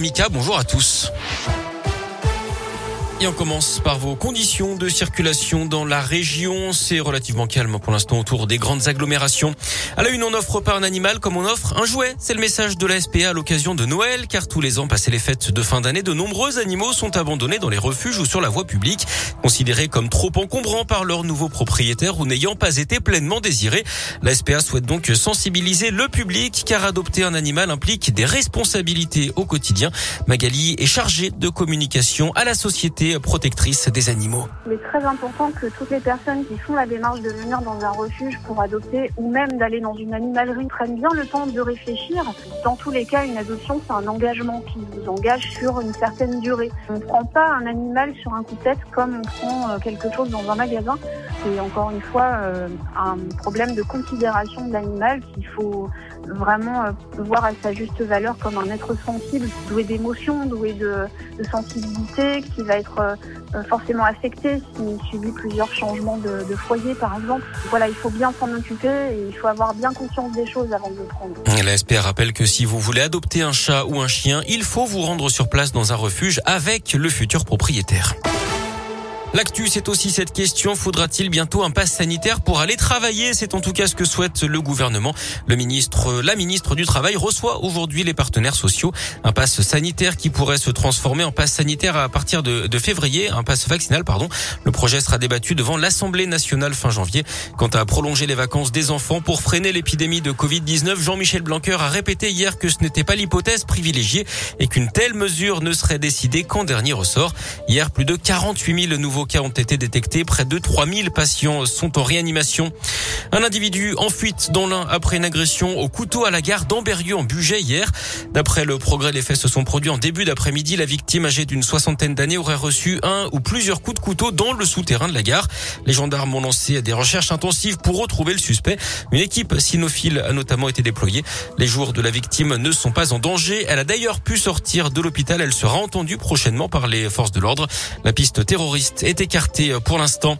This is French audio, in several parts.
Mika, bonjour à tous. Et on commence par vos conditions de circulation dans la région. C'est relativement calme pour l'instant autour des grandes agglomérations. À la une, on n'offre pas un animal comme on offre un jouet. C'est le message de la SPA à l'occasion de Noël, car tous les ans, passé les fêtes de fin d'année, de nombreux animaux sont abandonnés dans les refuges ou sur la voie publique, considérés comme trop encombrants par leurs nouveaux propriétaires ou n'ayant pas été pleinement désirés. La SPA souhaite donc sensibiliser le public, car adopter un animal implique des responsabilités au quotidien. Magali est chargée de communication à la société protectrice des animaux. Il est très important que toutes les personnes qui font la démarche de venir dans un refuge pour adopter ou même d'aller dans une animalerie prennent bien le temps de réfléchir. Dans tous les cas, une adoption, c'est un engagement qui vous engage sur une certaine durée. On ne prend pas un animal sur un coup de tête comme on prend euh, quelque chose dans un magasin. C'est encore une fois euh, un problème de considération de l'animal qu'il faut vraiment euh, voir à sa juste valeur comme un être sensible, doué d'émotions, doué de, sensibilité, qui va être euh, forcément affecté s'il subit plusieurs changements de, de, foyer, par exemple. Voilà, il faut bien s'en occuper et il faut avoir bien conscience des choses avant de le prendre. La SPA rappelle que si vous voulez adopter un chat ou un chien, il faut vous rendre sur place dans un refuge avec le futur propriétaire. L'actu, c'est aussi cette question. Faudra-t-il bientôt un pass sanitaire pour aller travailler? C'est en tout cas ce que souhaite le gouvernement. Le ministre, la ministre du Travail reçoit aujourd'hui les partenaires sociaux. Un pass sanitaire qui pourrait se transformer en pass sanitaire à partir de, février, un pass vaccinal, pardon. Le projet sera débattu devant l'Assemblée nationale fin janvier. Quant à prolonger les vacances des enfants pour freiner l'épidémie de Covid-19, Jean-Michel Blanquer a répété hier que ce n'était pas l'hypothèse privilégiée et qu'une telle mesure ne serait décidée qu'en dernier ressort. Hier, plus de 48 000 nouveaux cas ont été détectés. Près de 3000 patients sont en réanimation. Un individu en fuite dans l'un après une agression au couteau à la gare d'Amberieu en Bugey hier. D'après le progrès, les faits se sont produits en début d'après-midi. La victime âgée d'une soixantaine d'années aurait reçu un ou plusieurs coups de couteau dans le souterrain de la gare. Les gendarmes ont lancé des recherches intensives pour retrouver le suspect. Une équipe cynophile a notamment été déployée. Les jours de la victime ne sont pas en danger. Elle a d'ailleurs pu sortir de l'hôpital. Elle sera entendue prochainement par les forces de l'ordre. La piste terroriste est écarté euh, pour l'instant.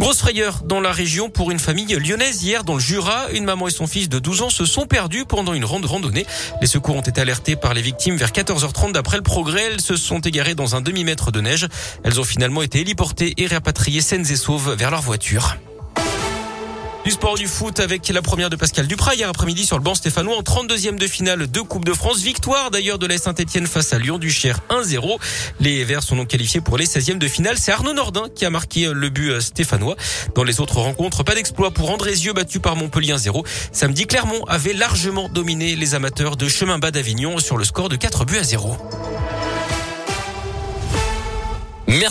Grosse frayeur dans la région pour une famille lyonnaise hier dans le Jura. Une maman et son fils de 12 ans se sont perdus pendant une randonnée. Les secours ont été alertés par les victimes vers 14h30 d'après le progrès. Elles se sont égarées dans un demi-mètre de neige. Elles ont finalement été héliportées et répatriées saines et sauves vers leur voiture. Du sport du foot avec la première de Pascal Duprat hier après-midi sur le banc stéphanois en 32e de finale de Coupe de France. Victoire d'ailleurs de la Saint-Etienne face à Lyon du Cher 1-0. Les Verts sont donc qualifiés pour les 16e de finale. C'est Arnaud Nordin qui a marqué le but stéphanois. Dans les autres rencontres, pas d'exploit pour Andrézieux battu par Montpellier 1-0. Samedi, Clermont avait largement dominé les amateurs de chemin bas d'Avignon sur le score de 4 buts à 0. Merci.